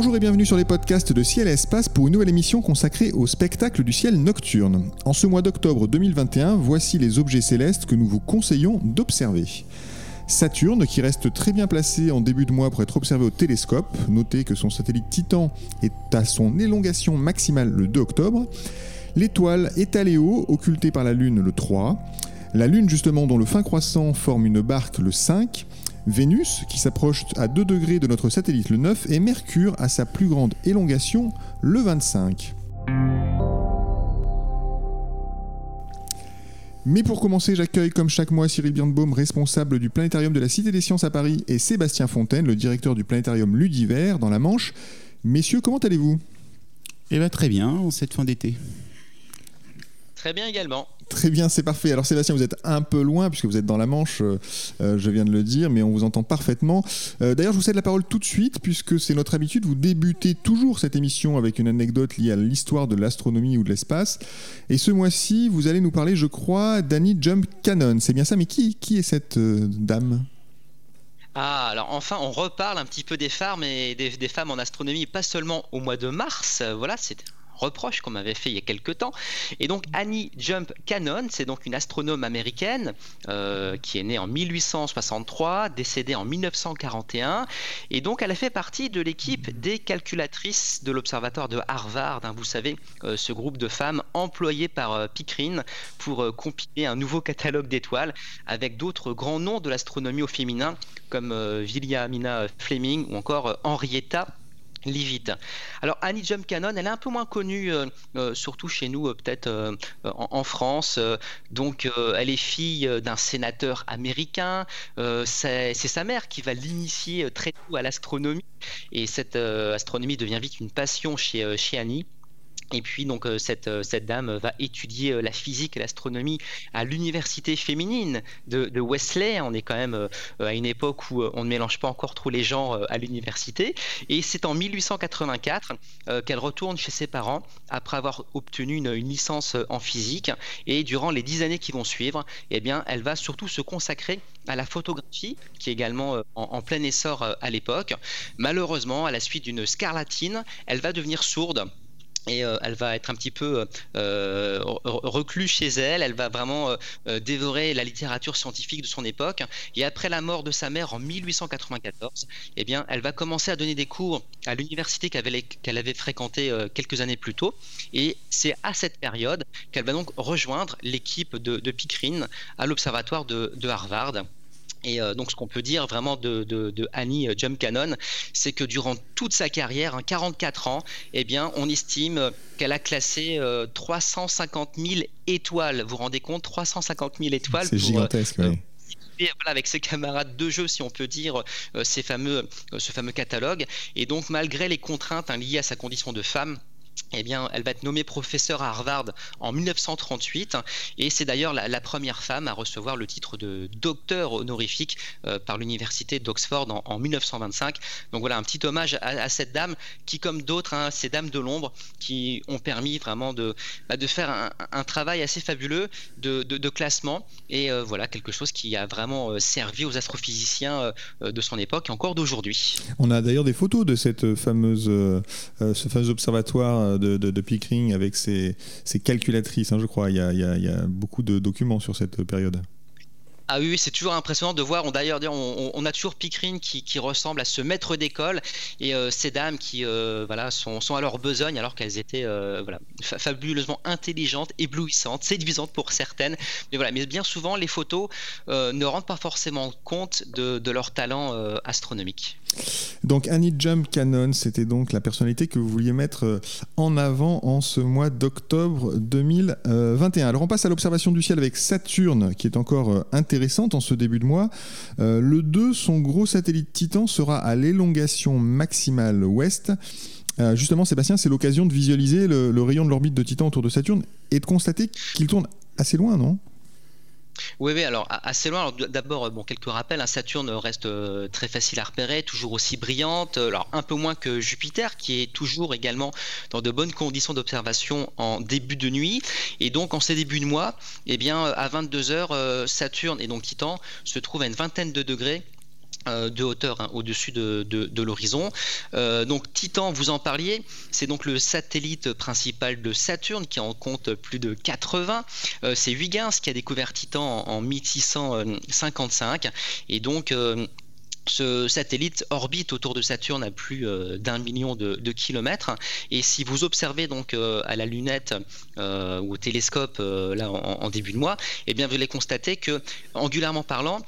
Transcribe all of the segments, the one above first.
Bonjour et bienvenue sur les podcasts de Ciel et Espace pour une nouvelle émission consacrée au spectacle du ciel nocturne. En ce mois d'octobre 2021, voici les objets célestes que nous vous conseillons d'observer. Saturne, qui reste très bien placé en début de mois pour être observé au télescope. Notez que son satellite Titan est à son élongation maximale le 2 octobre. L'étoile Étaléo, occultée par la Lune le 3. La Lune, justement, dont le fin croissant forme une barque le 5. Vénus, qui s'approche à 2 degrés de notre satellite le 9, et Mercure à sa plus grande élongation le 25. Mais pour commencer, j'accueille comme chaque mois Cyril Birnbaum, responsable du Planétarium de la Cité des Sciences à Paris, et Sébastien Fontaine, le directeur du Planétarium Ludiver dans la Manche. Messieurs, comment allez-vous? Eh bien très bien, en cette fin d'été. Très bien également. Très bien, c'est parfait. Alors Sébastien, vous êtes un peu loin puisque vous êtes dans la Manche, euh, euh, je viens de le dire, mais on vous entend parfaitement. Euh, d'ailleurs, je vous cède la parole tout de suite puisque c'est notre habitude. Vous débutez toujours cette émission avec une anecdote liée à l'histoire de l'astronomie ou de l'espace. Et ce mois-ci, vous allez nous parler, je crois, d'Annie Jump Cannon. C'est bien ça, mais qui, qui est cette dame? Ah, alors enfin, on reparle un petit peu des femmes et des, des femmes en astronomie, pas seulement au mois de mars. Voilà, c'est reproche qu'on m'avait fait il y a quelques temps. Et donc Annie Jump Cannon, c'est donc une astronome américaine euh, qui est née en 1863, décédée en 1941. Et donc elle a fait partie de l'équipe des calculatrices de l'observatoire de Harvard. Hein, vous savez, euh, ce groupe de femmes employées par euh, Pickering pour compiler un nouveau catalogue d'étoiles avec d'autres grands noms de l'astronomie au féminin comme Williamina Fleming ou encore Henrietta Alors Annie Jump Cannon, elle est un peu moins connue, euh, euh, surtout chez nous, euh, peut-être en, France. donc elle est fille d'un sénateur américain. c'est sa mère qui va l'initier très tôt à l'astronomie. Et cette astronomie devient vite une passion chez Annie. Et puis donc euh, cette, euh, cette dame va étudier euh, la physique et l'astronomie à l'université féminine de, Wesley. On est quand même à une époque où on ne mélange pas encore trop les gens à l'université. Et c'est en 1884 qu'elle retourne chez ses parents après avoir obtenu une, licence en physique. Et durant les dix années qui vont suivre, eh bien, elle va surtout se consacrer à la photographie, qui est également en, en plein essor à l'époque. Malheureusement, à la suite d'une scarlatine, elle va devenir sourde et euh, elle va être un petit peu euh, recluse chez elle, elle va vraiment euh, dévorer la littérature scientifique de son époque, et après la mort de sa mère en 1894, eh bien, elle va commencer à donner des cours à l'université qu'elle avait, fréquentée quelques années plus tôt, et c'est à cette période qu'elle va donc rejoindre l'équipe de, de à l'observatoire de Harvard. Et euh, donc, ce qu'on peut dire vraiment de, Annie euh, Jump Cannon, c'est que durant toute sa carrière, 44 hein, ans, eh bien, on estime qu'elle a classé 350 euh, 000 étoiles. Vous vous rendez compte? 350 000 étoiles. C'est gigantesque, oui. avec ses camarades de jeu, si on peut dire, ces fameux, ce fameux catalogue. Et donc, malgré les contraintes hein, liées à sa condition de femme, eh bien, elle va être nommée professeure à Harvard en 1938 et c'est d'ailleurs la, première femme à recevoir le titre de docteur honorifique euh, par l'université d'Oxford en, 1925. Donc voilà un petit hommage à, cette dame qui, comme d'autres, hein, ces dames de l'ombre, qui ont permis vraiment de, bah, de faire un, travail assez fabuleux de, classement et euh, voilà quelque chose qui a vraiment euh, servi aux astrophysiciens de son époque et encore d'aujourd'hui. On a d'ailleurs des photos de cette fameuse, ce fameux observatoire de, Pickering avec ses, calculatrices, hein, je crois. Il y, a, beaucoup de documents sur cette période. Ah oui, c'est toujours impressionnant de voir. D'ailleurs, on, a toujours Pickering qui, ressemble à ce maître d'école et euh, ces dames qui euh, voilà, sont, à leur besogne alors qu'elles étaient euh, voilà, fabuleusement intelligentes, éblouissantes, séduisantes pour certaines. Mais, voilà, mais bien souvent, les photos ne rendent pas forcément compte de, de leur talent astronomique. Donc Annie Jump Cannon, c'était donc la personnalité que vous vouliez mettre euh, en avant en ce mois d'octobre 2021. Alors on passe à l'observation du ciel avec Saturne, qui est encore euh, intéressante en ce début de mois. Euh, le 2, son gros satellite Titan, sera à l'élongation maximale ouest. justement, Sébastien, c'est l'occasion de visualiser le rayon de l'orbite de Titan autour de Saturne et de constater qu'il tourne assez loin, non? Oui, oui, alors assez loin. D'abord, euh, bon, quelques rappels. Hein, Saturne reste euh, très facile à repérer, toujours aussi brillante. Euh, alors un peu moins que Jupiter, qui est toujours également dans de bonnes conditions d'observation en début de nuit. Et donc en ces débuts de mois, eh bien, à 22 h Saturne et donc Titan se trouvent à une vingtaine de degrés euh, de hauteur hein, au-dessus de, l'horizon. Euh, donc Titan, vous en parliez, c'est donc le satellite principal de Saturne qui en compte plus de 80. Euh, c'est Huygens qui a découvert Titan en, en 1655 et donc ce satellite orbite autour de Saturne à plus euh, d'un million de, kilomètres. Et si vous observez donc euh, à la lunette euh, ou au télescope là en, début de mois, eh bien vous allez constater que, angulairement parlant,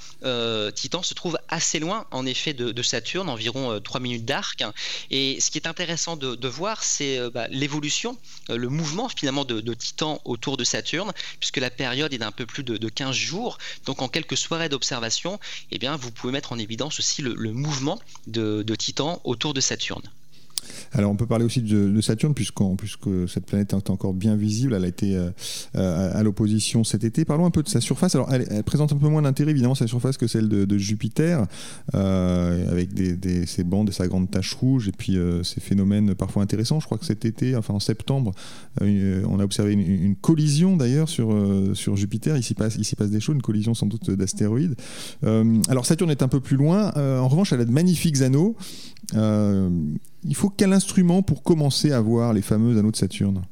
Titan se trouve assez loin en effet de, Saturne, environ 3 minutes d'arc. Et ce qui est intéressant de, voir, c'est bah, l'évolution, le mouvement finalement de, Titan autour de Saturne, puisque la période est d'un peu plus de, 15 jours. Donc en quelques soirées d'observation, eh bien vous pouvez mettre en évidence aussi le, mouvement de, Titan autour de Saturne. Alors on peut parler aussi de, Saturne puisque cette planète est encore bien visible, elle a été euh, euh, à l'opposition cet été. Parlons un peu de sa surface. Alors elle, présente un peu moins d'intérêt évidemment sa surface que celle de, Jupiter, euh, avec ses bandes et sa grande tache rouge et puis ces phénomènes parfois intéressants. Je crois que cet été, enfin en septembre, on a observé une, collision d'ailleurs sur, Jupiter. Il s'y passe, passe des choses, une collision sans doute d'astéroïdes. alors Saturne est un peu plus loin. en revanche, elle a de magnifiques anneaux il faut quel instrument pour commencer à voir les fameux anneaux de Saturne?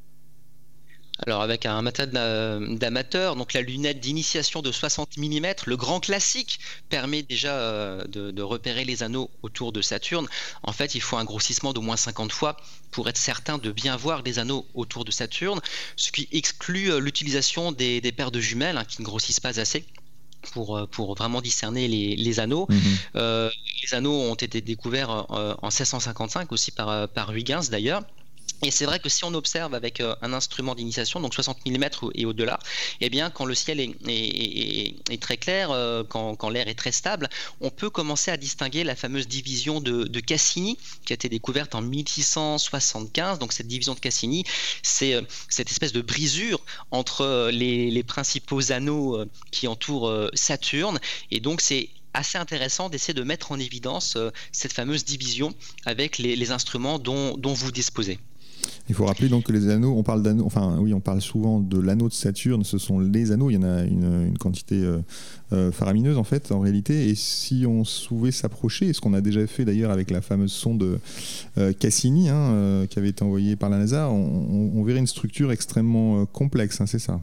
Alors avec un matériel d'amateur, donc la lunette d'initiation de 60 mm, le grand classique permet déjà euh, de, repérer les anneaux autour de Saturne. En fait, il faut un grossissement d'au moins 50 fois pour être certain de bien voir les anneaux autour de Saturne, ce qui exclut euh, l'utilisation des, paires de jumelles hein, qui ne grossissent pas assez pour, euh, pour vraiment discerner les, anneaux. Mhm. Euh, les anneaux ont été découverts en, en 1655 aussi par, par Huygens d'ailleurs. Et c'est vrai que si on observe avec euh, un instrument d'initiation, donc 60 mm et au-delà, eh bien, quand le ciel est, très clair, euh, quand, l'air est très stable, on peut commencer à distinguer la fameuse division de, Cassini, qui a été découverte en 1675. Donc, cette division de Cassini, c'est euh, cette espèce de brisure entre les, principaux anneaux qui entourent Saturne. Et donc, c'est assez intéressant d'essayer de mettre en évidence cette fameuse division avec les, instruments dont vous disposez. Il faut rappeler donc que les anneaux, on parle d'anneaux, enfin oui, on parle souvent de l'anneau de Saturne, ce sont les anneaux, il y en a une, quantité euh, euh, faramineuse en fait, en réalité, et si on pouvait s'approcher, ce qu'on a déjà fait d'ailleurs avec la fameuse sonde euh, Cassini, hein, qui avait été envoyée par la NASA, on, verrait une structure extrêmement complexe, hein, c'est ça?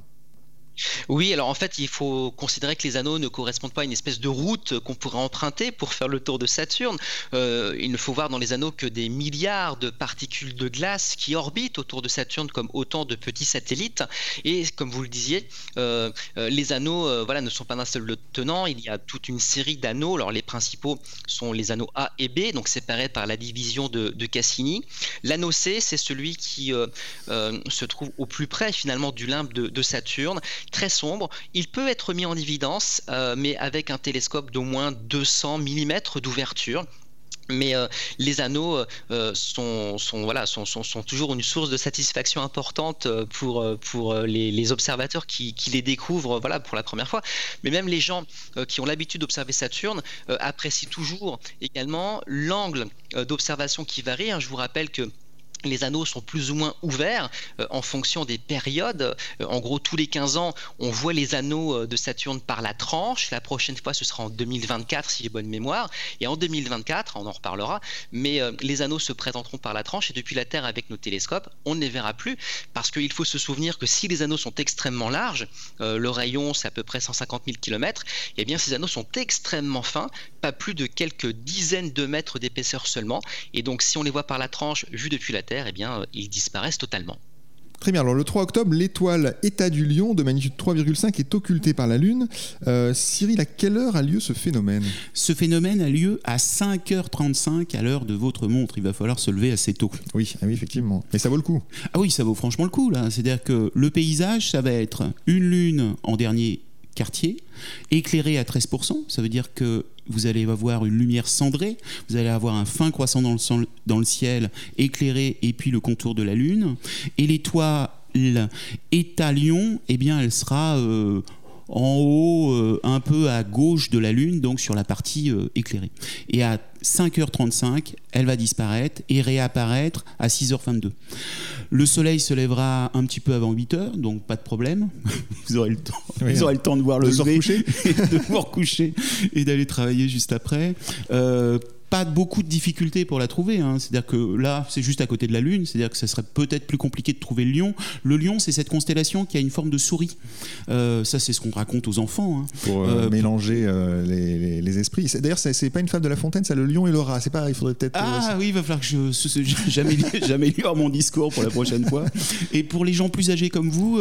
Oui, alors en fait, il faut considérer que les anneaux ne correspondent pas à une espèce de route qu'on pourrait emprunter pour faire le tour de Saturne. Euh, il ne faut voir dans les anneaux que des milliards de particules de glace qui orbitent autour de Saturne comme autant de petits satellites. Et comme vous le disiez, euh, euh, les anneaux voilà, ne sont pas d'un seul tenant. Il y a toute une série d'anneaux. Alors les principaux sont les anneaux A et B, donc séparés par la division de, Cassini. L'anneau C, c'est celui qui se trouve au plus près finalement du limbe de Saturne très sombre. Il peut être mis en évidence, euh, mais avec un télescope d'au moins 200 mm d'ouverture. Mais euh, les anneaux euh, sont, voilà, sont, toujours une source de satisfaction importante pour, pour les, observateurs qui, les découvrent voilà, pour la première fois. Mais même les gens qui ont l'habitude d'observer Saturne apprécient toujours également l'angle d'observation qui varie. Hein. Je vous rappelle que les anneaux sont plus ou moins ouverts euh, en fonction des périodes. Euh, en gros, tous les 15 ans, on voit les anneaux euh, de Saturne par la tranche. La prochaine fois, ce sera en 2024, si j'ai bonne mémoire. Et en 2024, on en reparlera, mais les anneaux se présenteront par la tranche. Et depuis la Terre, avec nos télescopes, on ne les verra plus. Parce qu'il faut se souvenir que si les anneaux sont extrêmement larges, le rayon, c'est à peu près 150 000 km, et bien ces anneaux sont extrêmement fins, pas plus de quelques dizaines de mètres d'épaisseur seulement. Et donc, si on les voit par la tranche, vue depuis la Terre, eh bien, euh, ils disparaissent totalement. Très bien. Alors le 3 octobre, l'étoile État du Lion de magnitude 3,5 est occultée par la Lune. Euh, Cyril, à quelle heure a lieu ce phénomène? Ce phénomène a lieu à 5h35 à l'heure de votre montre. Il va falloir se lever assez tôt. Oui, ah oui, effectivement. Mais ça vaut le coup. Ah oui, ça vaut franchement le coup là. C'est-à-dire que le paysage, ça va être une lune en dernier quartier, éclairé à 13%. Ça veut dire que vous allez avoir une lumière cendrée, vous allez avoir un fin croissant dans le, ciel éclairé et puis le contour de la lune. Et l'étoile État-Lion, eh bien, elle sera euh, en haut, euh, un peu à gauche de la Lune, donc sur la partie euh, éclairée. Et à 5h35, elle va disparaître et réapparaître à 6h22. Le soleil se lèvera un petit peu avant 8h, donc pas de problème. vous aurez le temps, vous aurez le temps de voir le lever, de vous recoucher et d'aller travailler juste après. Euh, pas beaucoup de difficultés pour la trouver. Hein. C'est-à-dire que là, c'est juste à côté de la Lune. C'est-à-dire que ça serait peut-être plus compliqué de trouver le lion. Le lion, c'est cette constellation qui a une forme de souris. Euh, ça, c'est ce qu'on raconte aux enfants. Hein. Pour euh, euh, mélanger les, les, esprits. D'ailleurs, c'est pas une fable de La Fontaine, c'est le lion et le rat. C'est pas. Il faudrait peut-être. Ah oui, il va falloir que je j'améliore mon discours pour la prochaine fois. Et pour les gens plus âgés comme vous,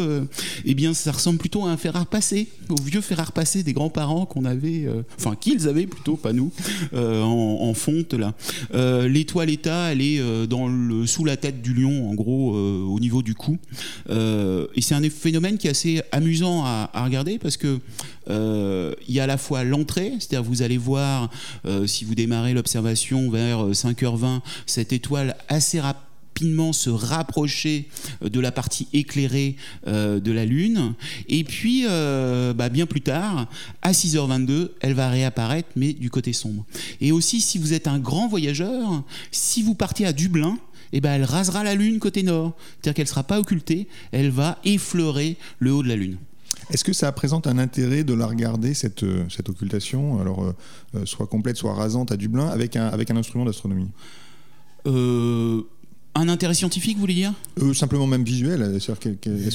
eh bien, ça ressemble plutôt à un fer à repasser, au vieux fer à repasser des grands-parents qu'on avait, enfin qu'ils avaient plutôt, pas nous, en là. Euh, l'étoile état, elle est euh, dans le, sous la tête du lion, en gros, euh, au niveau du cou. et c'est un phénomène qui est assez amusant à, regarder parce que il y a à la fois l'entrée, c'est-à-dire vous allez voir si vous démarrez l'observation vers 5h20 cette étoile assez rapide rapidement se rapprocher euh, de la partie éclairée euh, de la Lune. Et puis, euh, bah, bien plus tard, à 6h22, elle va réapparaître, mais du côté sombre. Et aussi, si vous êtes un grand voyageur, si vous partez à Dublin, eh ben, elle rasera la Lune côté nord. C'est-à-dire qu'elle ne sera pas occultée, elle va effleurer le haut de la Lune. Est-ce que ça présente un intérêt de la regarder, cette, cette occultation, alors soit complète, soit rasante à Dublin, avec un, avec un instrument d'astronomie? Un intérêt scientifique, vous voulez dire? Euh, Simplement même visuel.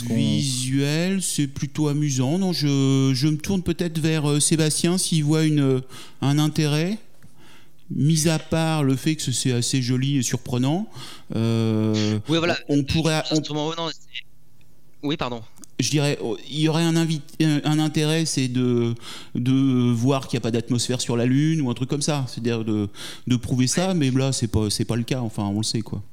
visuel, c'est plutôt amusant. Non, je, je me tourne peut-être vers euh, Sébastien s'il voit une, euh, un intérêt. Mis à part le fait que c'est assez joli et surprenant, oui, voilà. on pourrait. Oui, pardon je dirais, oh, il y aurait un, un intérêt, c'est de, de voir qu'il n'y a pas d'atmosphère sur la Lune ou un truc comme ça. C'est-à-dire de, de prouver ça, mais là, c'est pas, c'est pas le cas. Enfin, on le sait, quoi.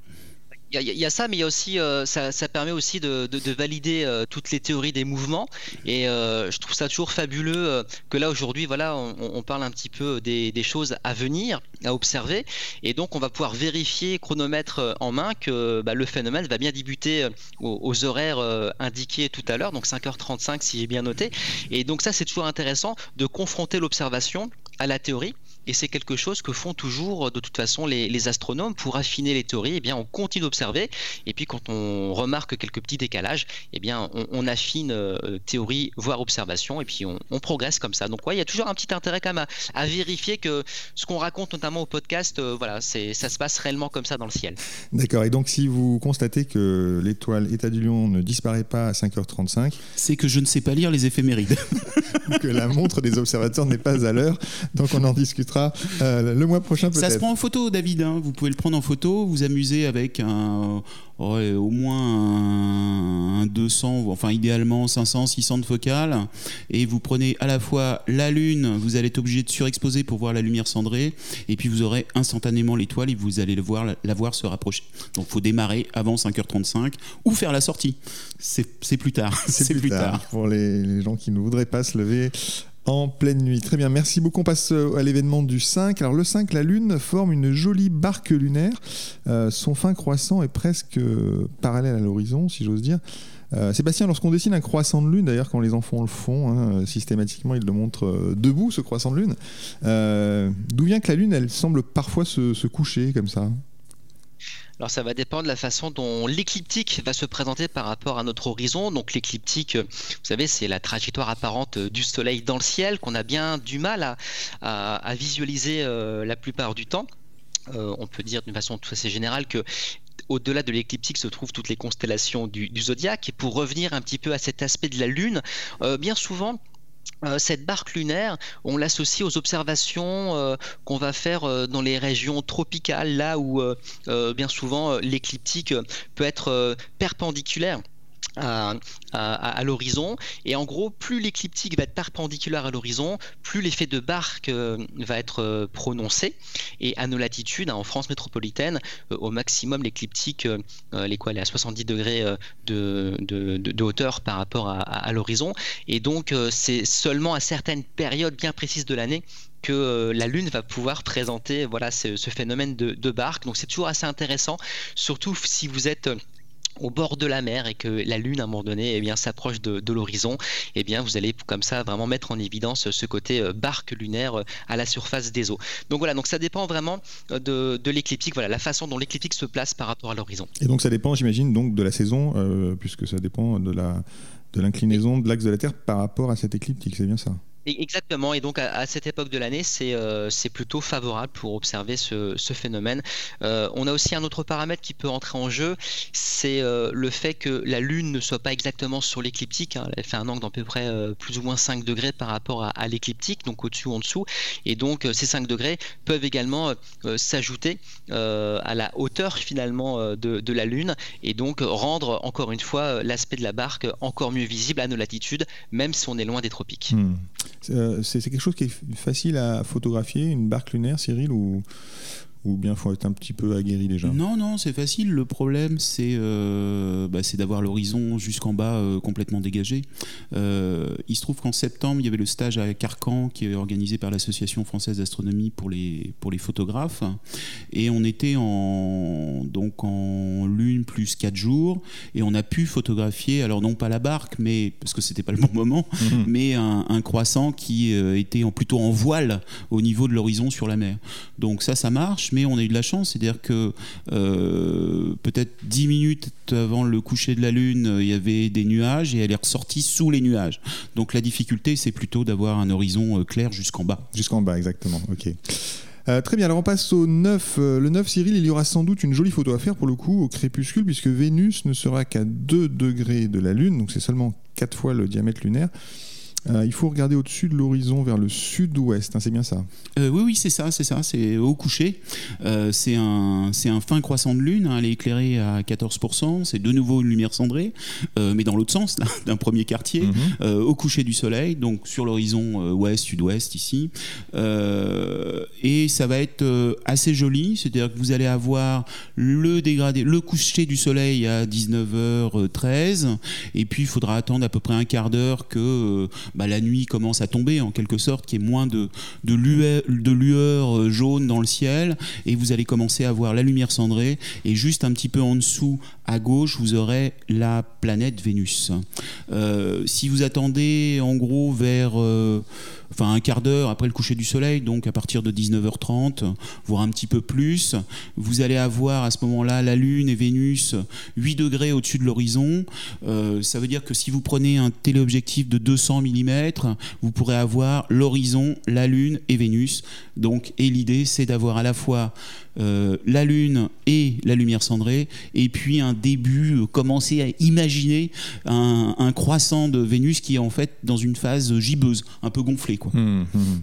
Il y, a ça, mais il y a aussi, euh, ça, permet aussi de, valider euh, toutes les théories des mouvements. Et euh, je trouve ça toujours fabuleux que là aujourd'hui, voilà, on, parle un petit peu des, choses à venir, à observer, et donc on va pouvoir vérifier chronomètre en main que bah, le phénomène va bien débuter aux, aux horaires indiqués tout à l'heure, donc 5h35 si j'ai bien noté. Et donc ça, c'est toujours intéressant de confronter l'observation à la théorie et c'est quelque chose que font toujours de toute façon les, astronomes pour affiner les théories. Eh bien, on continue d'observer et puis quand on remarque quelques petits décalages, eh bien, on, affine euh, théorie voire observation et puis on, progresse comme ça. Donc, ouais, il y a toujours un petit intérêt quand même à, vérifier que ce qu'on raconte notamment au podcast, euh, voilà, c'est ça se passe réellement comme ça dans le ciel. D'accord. Et donc, si vous constatez que l'étoile État du Lion ne disparaît pas à 5h35, c'est que je ne sais pas lire les éphémérides. que la montre des observateurs n'est pas à l'heure. Donc, on en discutera euh, le mois prochain peut-être. Ça se prend en photo, David. Hein. Vous pouvez le prendre en photo, vous amuser avec un, au moins un, 200, enfin idéalement 500, 600 de focale, et vous prenez à la fois la Lune, vous allez être obligé de surexposer pour voir la lumière cendrée, et puis vous aurez instantanément l'étoile et vous allez le voir, la voir se rapprocher. Donc il faut démarrer avant 5h35 ou faire la sortie. C'est plus tard. C'est plus, tard. Pour les, les gens qui ne voudraient pas se lever en pleine nuit. Très bien, merci beaucoup. On passe euh, à l'événement du 5. Alors le 5, la Lune forme une jolie barque lunaire. Euh, son fin croissant est presque euh, parallèle à l'horizon, si j'ose dire. Sébastien, lorsqu'on dessine un croissant de lune, d'ailleurs quand les enfants le font, hein, systématiquement ils le montrent debout, ce croissant de lune, d'où vient que la lune, elle semble parfois se coucher comme ça? Alors ça va dépendre de la façon dont l'écliptique va se présenter par rapport à notre horizon. Donc l'écliptique, vous savez, c'est la trajectoire apparente du Soleil dans le ciel qu'on a bien du mal à, visualiser euh, la plupart du temps. Euh, on peut dire d'une façon tout assez générale que au-delà de l'écliptique se trouvent toutes les constellations du, zodiaque. Et pour revenir un petit peu à cet aspect de la Lune, euh, bien souvent, euh, cette barque lunaire, on l'associe aux observations euh, qu'on va faire euh, dans les régions tropicales, là où bien souvent l'écliptique peut être perpendiculaire à, l'horizon. Et en gros, plus l'écliptique va être perpendiculaire à l'horizon, plus l'effet de barque euh, va être euh, prononcé. Et à nos latitudes, hein, en France métropolitaine, euh, au maximum, l'écliptique, est à 70 degrés de, hauteur par rapport à, l'horizon. Et donc, c'est seulement à certaines périodes bien précises de l'année que la Lune va pouvoir présenter voilà, ce, phénomène de barque. Donc c'est toujours assez intéressant, surtout si vous êtes au bord de la mer et que la lune à un moment donné eh bien s'approche de, l'horizon eh bien vous allez comme ça vraiment mettre en évidence ce côté euh, barque lunaire euh, à la surface des eaux. Donc voilà donc ça dépend vraiment euh, de, l'écliptique voilà la façon dont l'écliptique se place par rapport à l'horizon. Et donc ça dépend j'imagine donc de la saison puisque ça dépend de la de l'inclinaison de l'axe de la Terre par rapport à cette écliptique c'est bien ça? Exactement, et donc à, cette époque de l'année, c'est euh, plutôt favorable pour observer ce, phénomène. Euh, on a aussi un autre paramètre qui peut entrer en jeu, c'est euh, le fait que la Lune ne soit pas exactement sur l'écliptique. Hein. elle fait un angle d'à peu près plus ou moins 5 degrés par rapport à, l'écliptique, donc au-dessus ou en dessous. Et donc ces 5 degrés peuvent également s'ajouter à la hauteur finalement de, la Lune, et donc rendre encore une fois l'aspect de la barque encore mieux visible à nos latitudes, même si on est loin des tropiques. Hmm. Euh, c'est quelque chose qui est facile à photographier, une barque lunaire, Cyril, ou, ou bien faut être un petit peu aguerri déjà? Non, non, c'est facile. Le problème, c'est euh, bah, d'avoir l'horizon jusqu'en bas euh, complètement dégagé. Il se trouve qu'en septembre, il y avait le stage à Carcan qui est organisé par l'Association française d'astronomie pour les, pour les photographes. Et on était en, donc en plus 4 jours. Et on a pu photographier, alors non pas la barque, mais parce que c'était pas le bon moment, mhm. mais un, un, croissant qui était en, plutôt en voile au niveau de l'horizon sur la mer. Donc ça, ça marche mais on a eu de la chance, c'est-à-dire que euh, peut-être 10 minutes avant le coucher de la Lune, euh, il y avait des nuages et elle est ressortie sous les nuages. Donc la difficulté, c'est plutôt d'avoir un horizon euh, clair jusqu'en bas. Jusqu'en bas, exactement. Ok. Très bien, alors on passe au 9. le 9, Cyril, il y aura sans doute une jolie photo à faire pour le coup au crépuscule, puisque Vénus ne sera qu'à 2 degrés de la Lune, donc c'est seulement 4 fois le diamètre lunaire. Euh, il faut regarder au-dessus de l'horizon vers le sud-ouest, hein, c'est bien ça euh, Oui, oui, c'est ça, c'est ça, c'est au coucher. Euh, c'est un, un fin croissant de lune, hein, elle est éclairée à 14%, c'est de nouveau une lumière cendrée, mais dans l'autre sens, d'un premier quartier, mhm. au coucher du soleil, donc sur l'horizon ouest, sud-ouest ici. et ça va être assez joli, c'est-à-dire que vous allez avoir le dégradé, le coucher du soleil à 19h13, et puis il faudra attendre à peu près un quart d'heure que bah, la nuit commence à tomber en quelque sorte, qu'il y ait moins de, de, lueur, euh, jaune dans le ciel, et vous allez commencer à voir la lumière cendrée, et juste un petit peu en dessous, à gauche, vous aurez la planète Vénus. Euh, si vous attendez en gros vers... Euh, enfin un quart d'heure après le coucher du soleil, donc à partir de 19h30, voire un petit peu plus. Vous allez avoir à ce moment-là la Lune et Vénus 8 degrés au-dessus de l'horizon. Euh, ça veut dire que si vous prenez un téléobjectif de 200 mm, vous pourrez avoir l'horizon, la Lune et Vénus. Donc, et l'idée, c'est d'avoir à la fois euh, la Lune et la lumière cendrée, et puis un début, euh, commencer à imaginer un, croissant de Vénus qui est en fait dans une phase gibbeuse, un peu gonflée. Quoi. Hum, hum.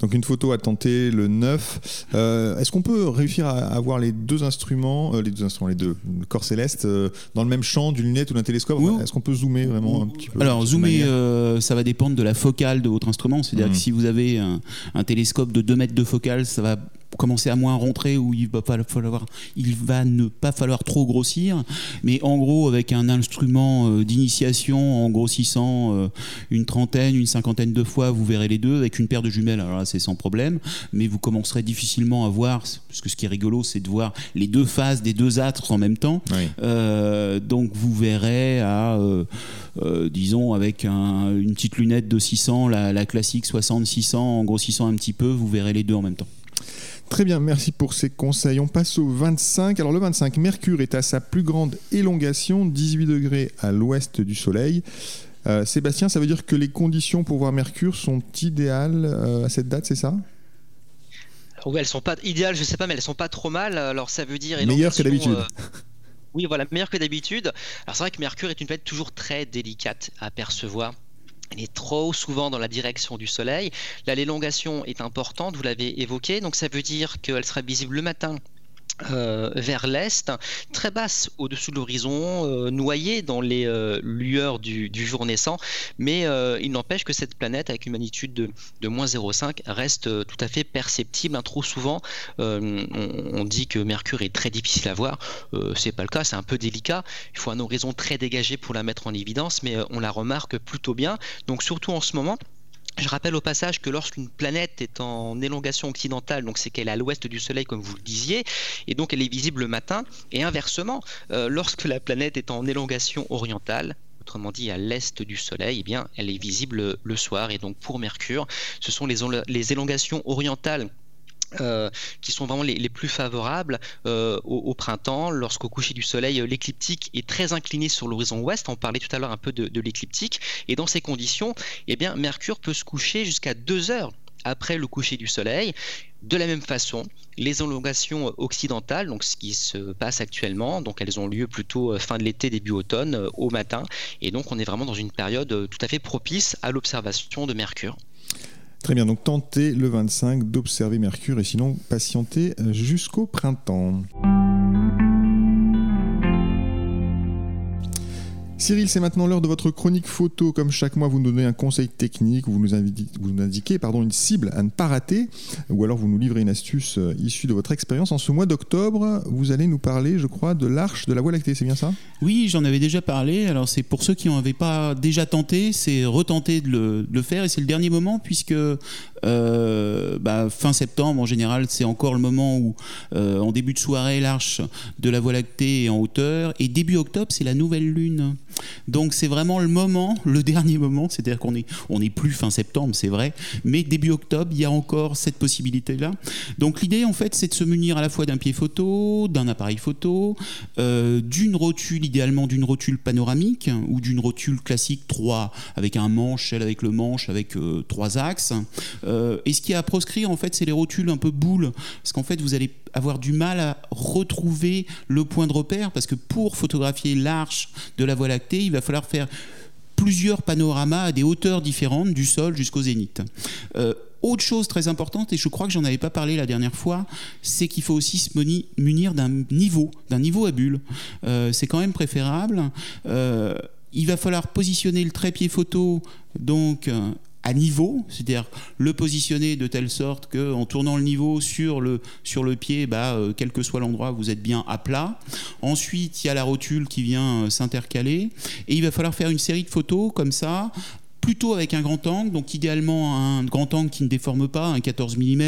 Donc une photo à tenter le 9. Euh, est-ce qu'on peut réussir à avoir les deux instruments, les deux instruments, les deux, le corps céleste, dans le même champ d'une lunette ou d'un télescope? Est-ce qu'on peut zoomer vraiment un petit peu? Alors zoomer, ça va dépendre de la focale de votre instrument. C'est-à-dire hum. que si vous avez un, un télescope de 2 mètres de focale, ça va commencer à moins rentrer où il va pas falloir, il va ne pas falloir trop grossir. Mais en gros, avec un instrument euh, d'initiation, en grossissant euh, une trentaine, une cinquantaine de fois, vous verrez les deux. Avec une paire de jumelles, alors là, c'est sans problème. Mais vous commencerez difficilement à voir, parce que ce qui est rigolo, c'est de voir les deux faces des deux âtres en même temps. Euh, donc vous verrez à, disons, avec une petite lunette de 600, la, la classique 60-600, en grossissant un petit peu, vous verrez les deux en même temps. Très bien, merci pour ces conseils. On passe au 25. Alors le 25, Mercure est à sa plus grande élongation, 18 degrés à l'ouest du Soleil. Euh, Sébastien, ça veut dire que les conditions pour voir Mercure sont idéales euh, à cette date, c'est ça? Oui, elles sont pas idéales, je sais pas, mais elles sont pas trop mal. Alors ça veut dire meilleures que d'habitude. Euh, oui, voilà, meilleures que d'habitude. Alors c'est vrai que Mercure est une planète toujours très délicate à percevoir elle est trop souvent dans la direction du Soleil. Là, l'élongation est importante, vous l'avez évoqué, donc ça veut dire qu'elle sera visible le matin euh, vers l'est, très basse au-dessus de l'horizon, euh, noyée dans les euh, lueurs du, jour naissant, mais il n'empêche que cette planète avec une magnitude de, moins 0,5 reste tout à fait perceptible. Trop souvent, on, dit que Mercure est très difficile à voir, c'est pas le cas, c'est un peu délicat. Il faut un horizon très dégagé pour la mettre en évidence, mais on la remarque plutôt bien. Donc surtout en ce moment. Je rappelle au passage que lorsqu'une planète est en élongation occidentale, c'est qu'elle est à l'ouest du Soleil, comme vous le disiez, et donc elle est visible le matin, et inversement, euh, lorsque la planète est en élongation orientale, autrement dit à l'est du Soleil, eh bien, elle est visible le soir. Et donc pour Mercure, ce sont les élongations orientales euh, qui sont vraiment les, plus favorables euh, au, printemps, lorsqu'au coucher du soleil, euh, l'écliptique est très incliné sur l'horizon ouest. On parlait tout à l'heure un peu de, l'écliptique. Et dans ces conditions, eh Mercure peut se coucher jusqu'à deux heures après le coucher du soleil. De la même façon, les élongations occidentales, donc ce qui se passe actuellement, donc elles ont lieu plutôt fin de l'été, début automne, au matin. Et donc on est vraiment dans une période tout à fait propice à l'observation de Mercure. Très bien, donc tentez le 25 d'observer Mercure et sinon patientez jusqu'au printemps. Cyril, c'est maintenant l'heure de votre chronique photo. Comme chaque mois, vous nous donnez un conseil technique, vous nous, vous nous indiquez pardon, une cible à ne pas rater, ou alors vous nous livrez une astuce euh, issue de votre expérience. En ce mois d'octobre, vous allez nous parler, je crois, de l'arche de la Voie lactée, c'est bien ça? Oui, j'en avais déjà parlé. Alors c'est pour ceux qui n'en avaient pas déjà tenté, c'est retenter de le, faire, et c'est le dernier moment, puisque euh, bah, fin septembre, en général, c'est encore le moment où, euh, en début de soirée, l'arche de la Voie lactée est en hauteur. Et début octobre, c'est la nouvelle lune. Donc c'est vraiment le moment, le dernier moment. C'est-à-dire qu'on est, on plus fin septembre, c'est vrai, mais début octobre, il y a encore cette possibilité-là. Donc l'idée, en fait, c'est de se munir à la fois d'un pied photo, d'un appareil photo, euh, d'une rotule, idéalement d'une rotule panoramique ou d'une rotule classique 3 avec un manche, celle avec le manche avec trois axes. Euh, et ce qui est à proscrire, en fait, c'est les rotules un peu boules, parce qu'en fait, vous allez avoir du mal à retrouver le point de repère, parce que pour photographier l'arche de la Voie lactée, il va falloir faire plusieurs panoramas à des hauteurs différentes, du sol jusqu'au zénith. Euh, autre chose très importante, et je crois que j'en avais pas parlé la dernière fois, c'est qu'il faut aussi se munir d'un niveau, d'un niveau à bulle. Euh, c'est quand même préférable. il va falloir positionner le trépied photo donc à niveau, c'est-à-dire le positionner de telle sorte que en tournant le niveau sur le, sur le pied, bah, euh, quel que soit l'endroit, vous êtes bien à plat. Ensuite, il y a la rotule qui vient euh, s'intercaler et il va falloir faire une série de photos comme ça plutôt avec un grand angle, donc idéalement un grand angle qui ne déforme pas, un 14 mm,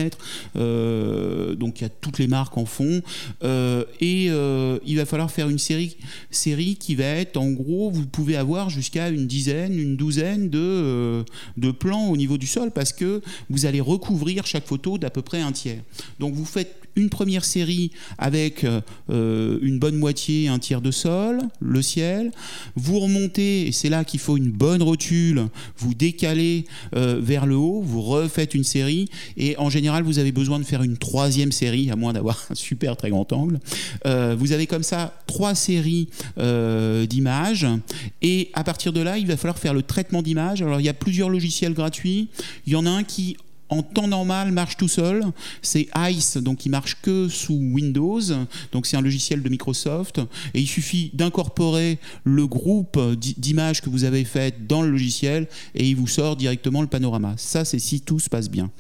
euh, donc il y a toutes les marques en fond, euh, et euh, il va falloir faire une série, série qui va être en gros, vous pouvez avoir jusqu'à une dizaine, une douzaine de, plans au niveau du sol, parce que vous allez recouvrir chaque photo d'à peu près un tiers. Donc vous faites une première série avec une bonne moitié, un tiers de sol, le ciel. Vous remontez, et c'est là qu'il faut une bonne rotule, vous décalez euh, vers le haut, vous refaites une série, et en général, vous avez besoin de faire une troisième série, à moins d'avoir un super très grand angle. Euh, vous avez comme ça trois séries d'images, et à partir de là, il va falloir faire le traitement d'images. Alors, il y a plusieurs logiciels gratuits. Il y en a un qui en temps normal marche tout seul. C'est ICE, donc il marche que sous Windows. Donc c'est un logiciel de Microsoft. Et il suffit d'incorporer le groupe d'images que vous avez faites dans le logiciel et il vous sort directement le panorama. Ça, c'est si tout se passe bien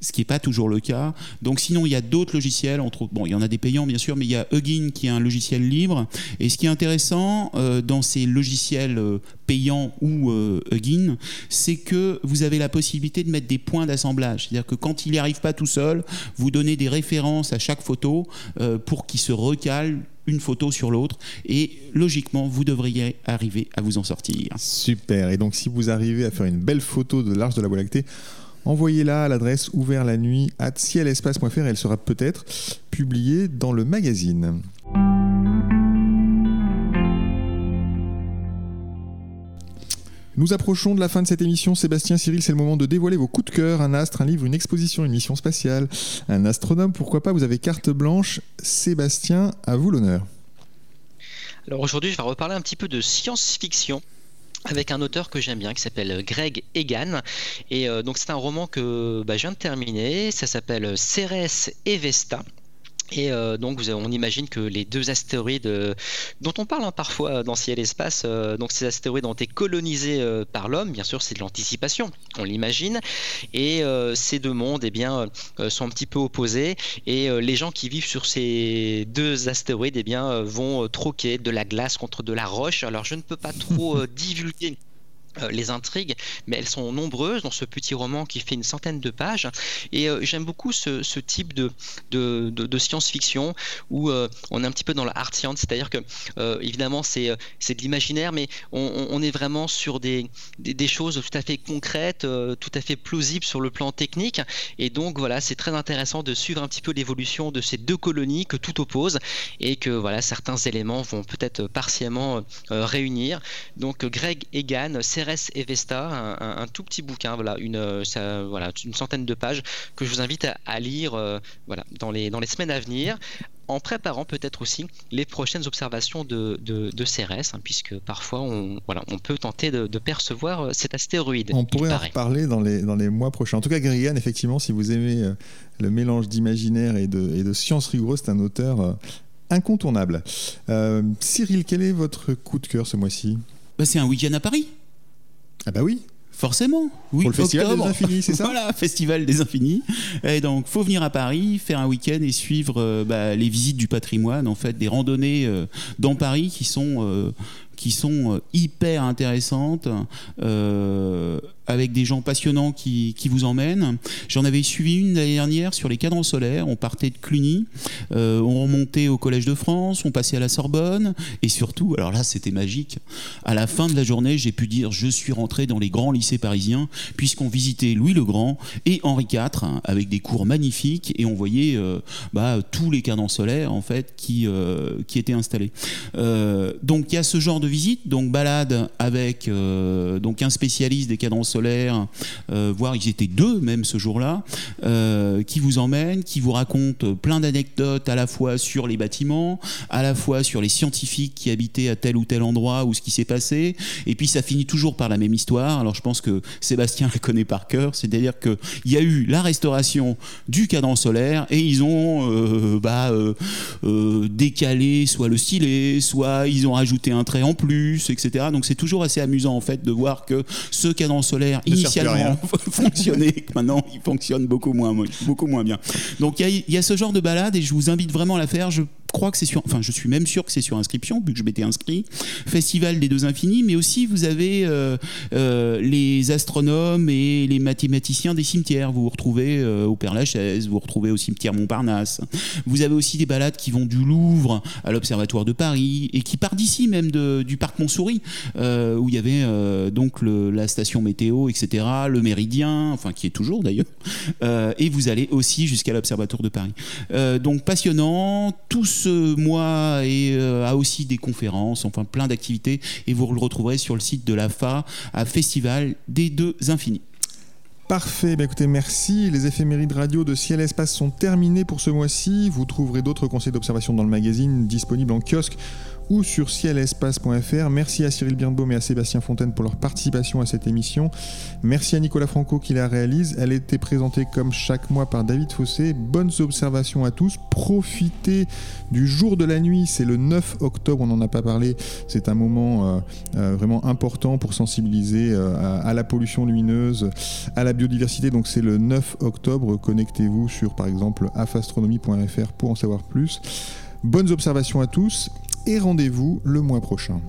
ce qui n'est pas toujours le cas. Donc sinon, il y a d'autres logiciels, entre bon, il y en a des payants bien sûr, mais il y a Hugging qui est un logiciel libre. Et ce qui est intéressant euh, dans ces logiciels euh, payants ou euh, Hugging, c'est que vous avez la possibilité de mettre des points d'assemblage. C'est-à-dire que quand il n'y arrive pas tout seul, vous donnez des références à chaque photo pour qu'il se recale une photo sur l'autre et logiquement vous devriez arriver à vous en sortir. Super, et donc si vous arrivez à faire une belle photo de l'arche de la Voie lactée, Envoyez-la à l'adresse ouvert la nuit at cielespace.fr elle sera peut-être publiée dans le magazine. Nous approchons de la fin de cette émission. Sébastien, Cyril, c'est le moment de dévoiler vos coups de cœur. Un astre, un livre, une exposition, une mission spatiale, un astronome, pourquoi pas? Vous avez carte blanche. Sébastien, à vous l'honneur. Alors aujourd'hui, je vais reparler un petit peu de science-fiction avec un auteur que j'aime bien qui s'appelle Greg Egan. Et euh, donc c'est un roman que bah, je viens de terminer. Ça s'appelle Cérès et Vesta. Et euh, donc, on imagine que les deux astéroïdes euh, dont on parle hein, parfois dans ciel et espace, euh, donc ces astéroïdes ont été colonisés par l'homme. Bien sûr, c'est de l'anticipation, on l'imagine. Et ces deux mondes, eh bien, sont un petit peu opposés. Et les gens qui vivent sur ces deux astéroïdes, eh bien, vont troquer de la glace contre de la roche. Alors, je ne peux pas trop divulguer euh, les intrigues, mais elles sont nombreuses dans ce petit roman qui fait une centaine de pages. Et euh, j'aime beaucoup ce, type de, de, science-fiction où euh, on est un petit peu dans la art science, c'est-à-dire que évidemment c'est de l'imaginaire, mais on, est vraiment sur des, des, choses tout à fait concrètes, tout à fait plausibles sur le plan technique. Et donc voilà, c'est très intéressant de suivre un petit peu l'évolution de ces deux colonies que tout oppose et que voilà certains éléments vont peut-être partiellement réunir. Donc Greg Egan, c'est Ceres et Vesta, un, tout petit bouquin, voilà une, euh, voilà, une centaine de pages que je vous invite à, lire euh, voilà, dans, les, dans les semaines à venir en préparant peut-être aussi les prochaines observations de, de, Cérès, hein, puisque parfois on, voilà, on peut tenter de, percevoir euh, cet astéroïde. On pourrait en reparler dans les, dans les mois prochains. En tout cas, Grigan, effectivement, si vous aimez le mélange d'imaginaire et de, et de science rigoureuse, c'est un auteur incontournable. Cyril, quel est votre coup de cœur ce mois-ci? Bah, C'est un week-end à Paris. Ah bah oui. Forcément, oui. Pour le Festival des Infinis, c'est ça Voilà, Festival des Infinis. Et donc, faut venir à Paris, faire un week-end et suivre euh, bah, les visites du patrimoine, en fait, des randonnées euh, dans Paris qui sont euh, qui sont hyper intéressantes avec des gens passionnants qui, qui vous emmènent. J'en avais suivi une l'année dernière sur les cadrans solaires. On partait de Cluny, euh, on remontait au Collège de France, on passait à la Sorbonne, et surtout, alors là c'était magique, à la fin de la journée, j'ai pu dire je suis rentré dans les grands lycées parisiens, puisqu'on visitait Louis le Grand et Henri IV, hein, avec des cours magnifiques, et on voyait euh, bah, tous les cadrans solaires en fait qui, euh, qui étaient installés. donc il y a ce genre de visite, donc balade avec donc un spécialiste des cadrans solaires euh, voire ils étaient deux même ce jour-là, euh, qui vous emmènent, qui vous racontent plein d'anecdotes à la fois sur les bâtiments, à la fois sur les scientifiques qui habitaient à tel ou tel endroit ou ce qui s'est passé. Et puis ça finit toujours par la même histoire. Alors je pense que Sébastien la connaît par cœur, c'est-à-dire qu'il y a eu la restauration du cadran solaire et ils ont euh, bah, décalé soit le stylet, soit ils ont rajouté un trait en plus, etc. Donc c'est toujours assez amusant en fait de voir que ce cadran solaire initialement fonctionnait, maintenant il fonctionne beaucoup moins, beaucoup moins bien. Donc il y, y, a ce genre de balade et je vous invite vraiment à la faire. Je crois que c'est sur, enfin je suis même sûr que c'est sur inscription vu que je m'étais inscrit. Festival des deux infinis, mais aussi vous avez euh, euh, les astronomes et les mathématiciens des cimetières. Vous vous retrouvez euh, au Père Lachaise, vous vous retrouvez au cimetière Montparnasse. Vous avez aussi des balades qui vont du Louvre à l'Observatoire de Paris et qui partent d'ici même du parc Montsouris où il y avait donc la station météo, etc. Le Méridien, enfin qui est toujours d'ailleurs. et vous allez aussi jusqu'à l'Observatoire de Paris. donc passionnant, tous ce mois et euh, a aussi des conférences, enfin plein d'activités. Et vous le retrouverez sur le site de la FA à Festival des Deux Infinis. Parfait, bah écoutez, merci. Les éphémérides radio de Ciel Espace sont terminés pour ce mois-ci. Vous trouverez d'autres conseils d'observation dans le magazine disponible en kiosque ou sur cielespace.fr. Merci à Cyril Birnbaum et à Sébastien Fontaine pour leur participation à cette émission. Merci à Nicolas Franco qui la réalise. Elle était présentée comme chaque mois par David Fossé. Bonnes observations à tous. Profitez du jour de la nuit. C'est le 9 octobre, on n'en a pas parlé. C'est un moment euh, euh, vraiment important pour sensibiliser euh, à, la pollution lumineuse, à la biodiversité. Donc c'est le 9 octobre. Connectez-vous sur par exemple afastronomie.fr pour en savoir plus. Bonnes observations à tous et rendez-vous le mois prochain.